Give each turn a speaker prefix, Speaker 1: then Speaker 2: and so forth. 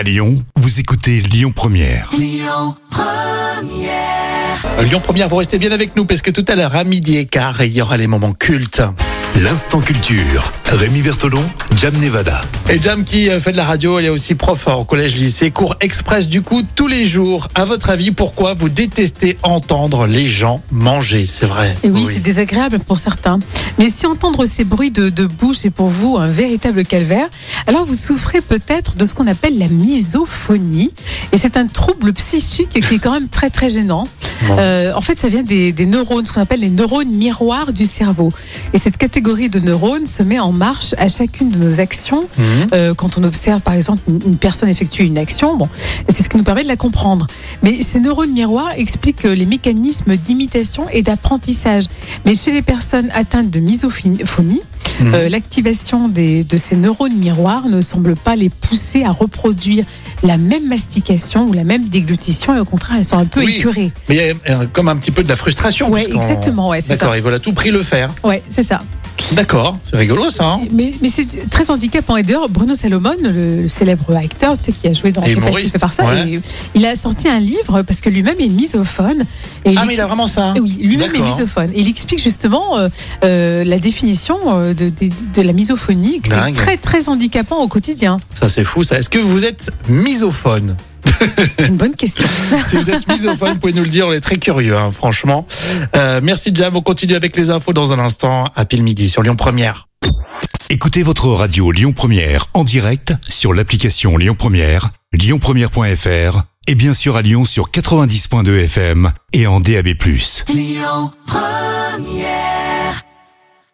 Speaker 1: À Lyon, vous écoutez Lyon Première.
Speaker 2: Lyon Première, vous restez bien avec nous parce que tout à l'heure à midi et quart, il y aura les moments cultes.
Speaker 1: L'instant culture. Rémi Bertolon, Jam Nevada.
Speaker 2: Et Jam qui euh, fait de la radio, elle est aussi prof au collège lycée, cours express du coup tous les jours. À votre avis, pourquoi vous détestez entendre les gens manger? C'est vrai.
Speaker 3: Et oui, c'est désagréable pour certains. Mais si entendre ces bruits de, de bouche est pour vous un véritable calvaire, alors vous souffrez peut-être de ce qu'on appelle la misophonie. Et c'est un trouble psychique qui est quand même très très gênant. Euh, en fait, ça vient des, des neurones, ce qu'on appelle les neurones miroirs du cerveau. Et cette catégorie de neurones se met en marche à chacune de nos actions.
Speaker 2: Mhm.
Speaker 3: Euh, quand on observe, par exemple, une, une personne effectuer une action, bon, c'est ce qui nous permet de la comprendre. Mais ces neurones miroirs expliquent les mécanismes d'imitation et d'apprentissage. Mais chez les personnes atteintes de misophonie,
Speaker 2: Mhm.
Speaker 3: euh, l'activation des- de ces neurones miroirs ne semble pas les pousser à reproduire la même mastication ou la même déglutition. Et au contraire, elles sont un peu
Speaker 2: Oui.
Speaker 3: écurées.
Speaker 2: Mais il y a euh, comme un petit peu de la frustration. Puisqu'on-
Speaker 3: exactement, ouais, c'est
Speaker 2: D'accord, ils veulent à tout prix le faire.
Speaker 3: Ouais, c'est ça.
Speaker 2: D'accord, c'est rigolo ça. hein
Speaker 3: Mais, mais c'est très handicapant. Et d'ailleurs, Bruno Salomon, le, le célèbre acteur, tu sais, qui a joué dans par ça,
Speaker 2: ouais.
Speaker 3: et il a sorti un livre parce que lui-même est misophone. Et
Speaker 2: ah, mais il a vraiment ça.
Speaker 3: Oui, lui-même est misophone. Et il explique justement euh, euh, la définition euh, de, de- de la misophonie, que c'est très très handicapant au quotidien.
Speaker 2: Ça, c'est fou ça. Est-ce que vous êtes misophone?
Speaker 3: C'est une bonne question.
Speaker 2: Si vous êtes misophone, vous pouvez nous le dire, on est très curieux, hein, franchement. Euh, merci Jam, on continue avec les infos dans un instant, à pile midi sur Lyon Première.
Speaker 1: Écoutez votre radio Lyon Première en direct sur l'application Lyon Première, lyonpremière.fr et bien sûr à Lyon sur 90.2 FM et en DAB+.
Speaker 2: Lyon Première